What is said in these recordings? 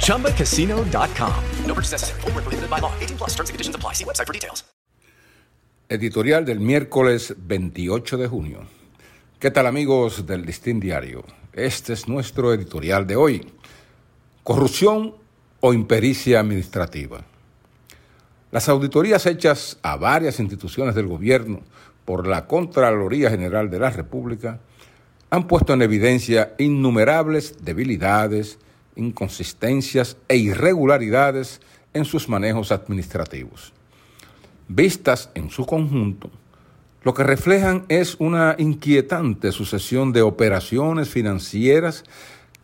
ChumbaCasino.com. No purchase necessary. Where prohibited by law. 18 plus terms and conditions apply. See website for details. Editorial del miércoles 28 de junio. ¿Qué tal amigos del Listín Diario? Este es nuestro editorial de hoy. Corrupción o impericia administrativa. Las auditorías hechas a varias instituciones del gobierno por la Contraloría General de la República han puesto en evidencia innumerables debilidades, inconsistencias e irregularidades en sus manejos administrativos. Vistas en su conjunto, lo que reflejan es una inquietante sucesión de operaciones financieras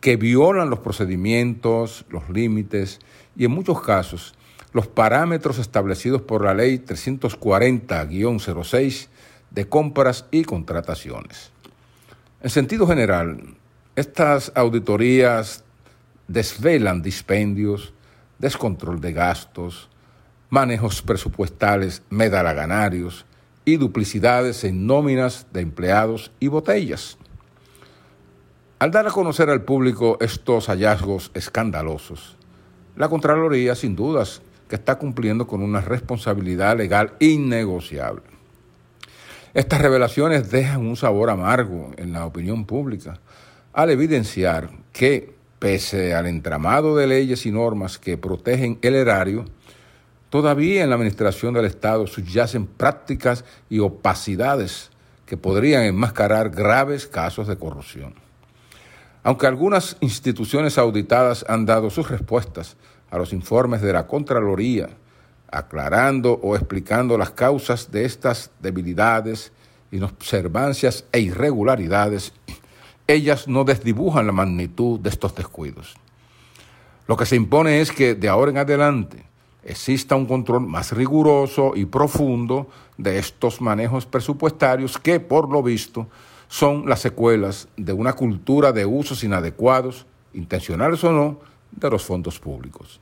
que violan los procedimientos, los límites y en muchos casos los parámetros establecidos por la Ley 340-06 de compras y contrataciones. En sentido general, estas auditorías desvelan dispendios, descontrol de gastos, manejos presupuestales medalaganarios y duplicidades en nóminas de empleados y botellas. Al dar a conocer al público estos hallazgos escandalosos, la Contraloría sin dudas que está cumpliendo con una responsabilidad legal innegociable. Estas revelaciones dejan un sabor amargo en la opinión pública al evidenciar que, pese al entramado de leyes y normas que protegen el erario, todavía en la administración del Estado subyacen prácticas y opacidades que podrían enmascarar graves casos de corrupción. Aunque algunas instituciones auditadas han dado sus respuestas a los informes de la Contraloría, aclarando o explicando las causas de estas debilidades, inobservancias e irregularidades, ellas no desdibujan la magnitud de estos descuidos. Lo que se impone es que de ahora en adelante exista un control más riguroso y profundo de estos manejos presupuestarios que, por lo visto, son las secuelas de una cultura de usos inadecuados, intencionales o no, de los fondos públicos.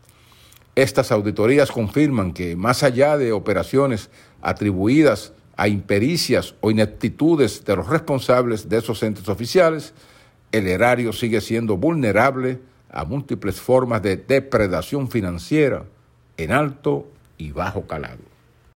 Estas auditorías confirman que, más allá de operaciones atribuidas a impericias o ineptitudes de los responsables de esos entes oficiales, el erario sigue siendo vulnerable a múltiples formas de depredación financiera en alto y bajo calado.